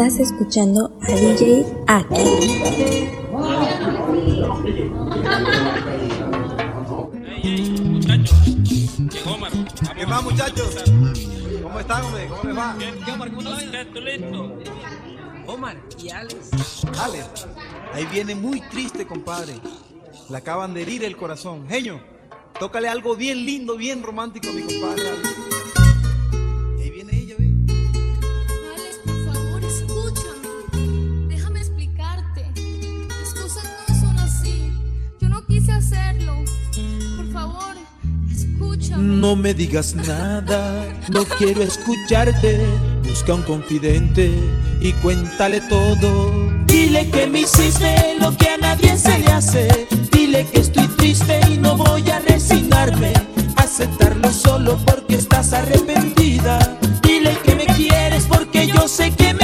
Estás escuchando a DJ Aki. ¿Qué va muchachos? ¿Cómo están, hombre? ¿Cómo les va? listo? Omar y Alex. Alex, ahí viene muy triste, compadre. Le acaban de herir el corazón. Genio, tócale algo bien lindo, bien romántico a mi compadre. Alex. No me digas nada, no quiero escucharte. Busca un confidente y cuéntale todo. Dile que me hiciste lo que a nadie se le hace. Dile que estoy triste y no voy a resignarme. Aceptarlo solo porque estás arrepentida. Dile que me quieres porque yo sé que me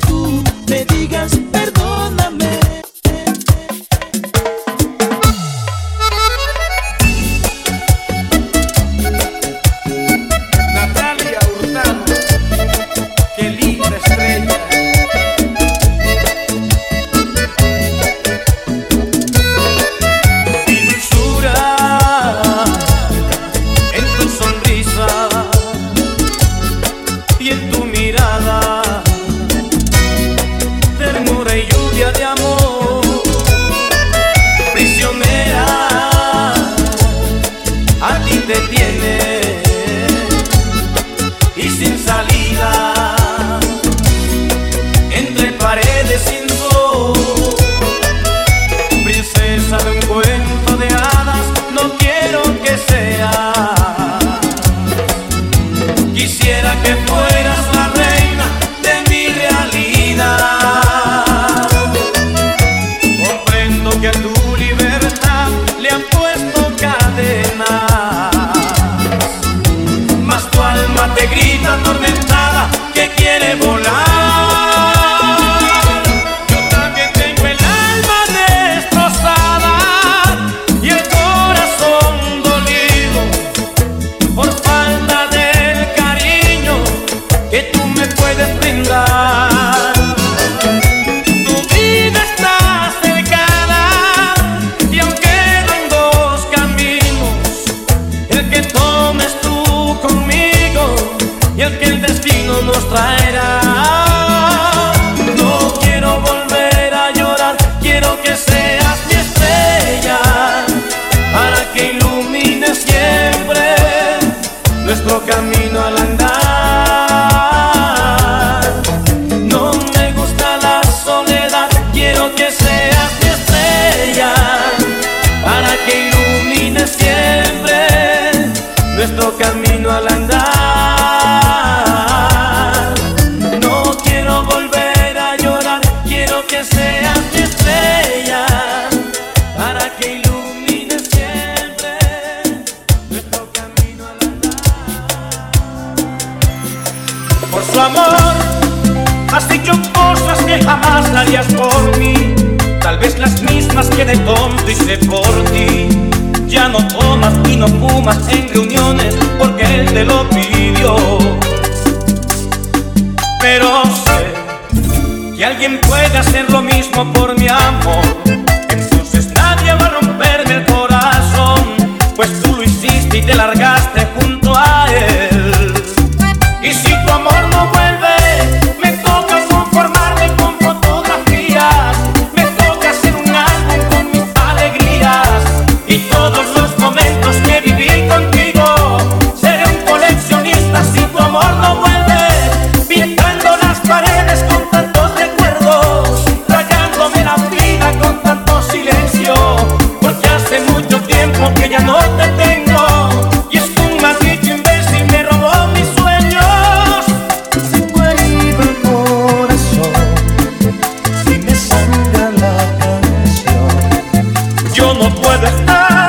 do pasarías por mí, tal vez las mismas que de tonto hice por ti. Ya no tomas y no fumas en reuniones porque él te lo pidió. Pero sé que alguien puede hacer lo mismo por mi amor yo no puedo estar.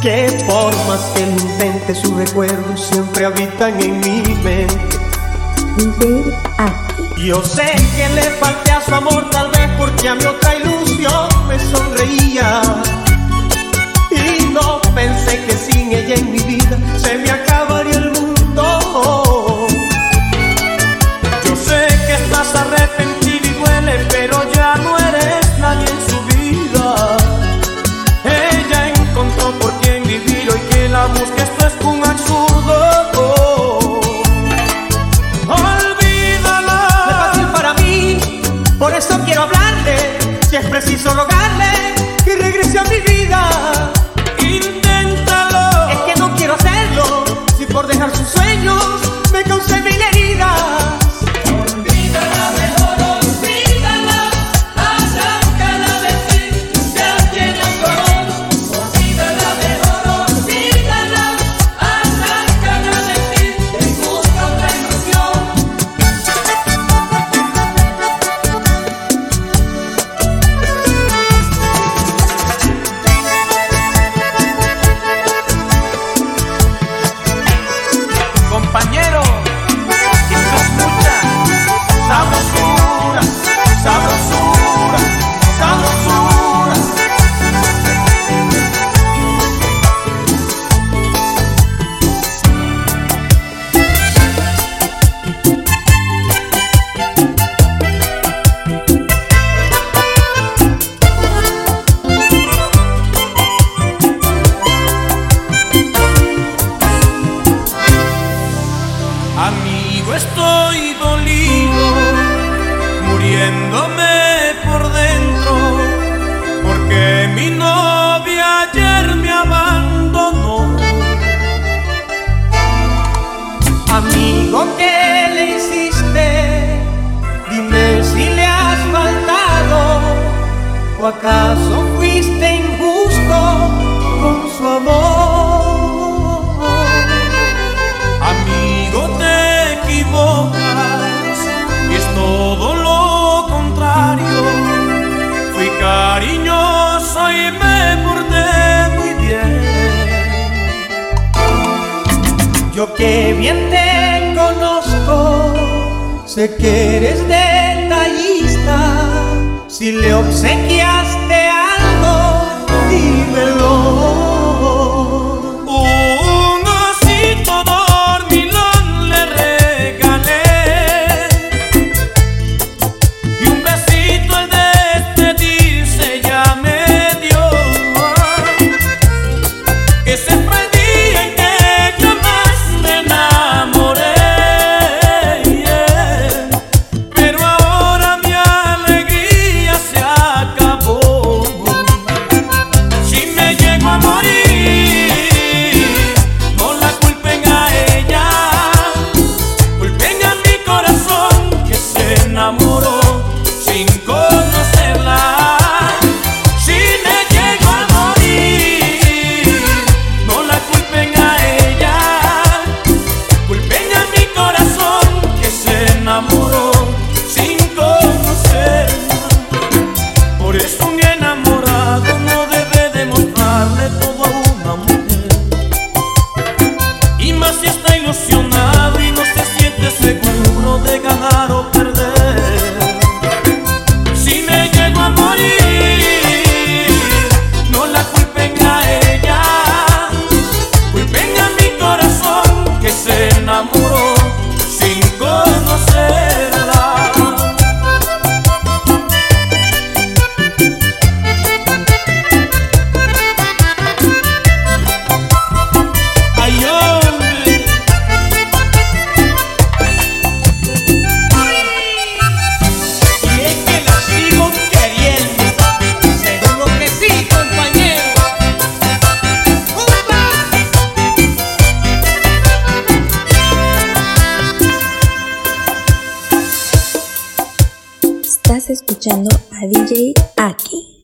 Que por más que lo intente, sus recuerdos siempre habitan en mi mente. Yo sé que le falté a su amor, tal vez porque a mi otra ilusión me sonreía. Y no pensé que sin ella en mi vida se me acabaría el mundo. mi vida. Inténtalo. Es que no quiero hacerlo. Si por dejar sus sueños me causé mi Acaso fuiste injusto con su amor? Amigo, te equivocas, es todo lo contrario. Fui cariñoso y me porté muy bien. Yo que bien te conozco, sé que eres de si le obsequias Estás escuchando a DJ Aki.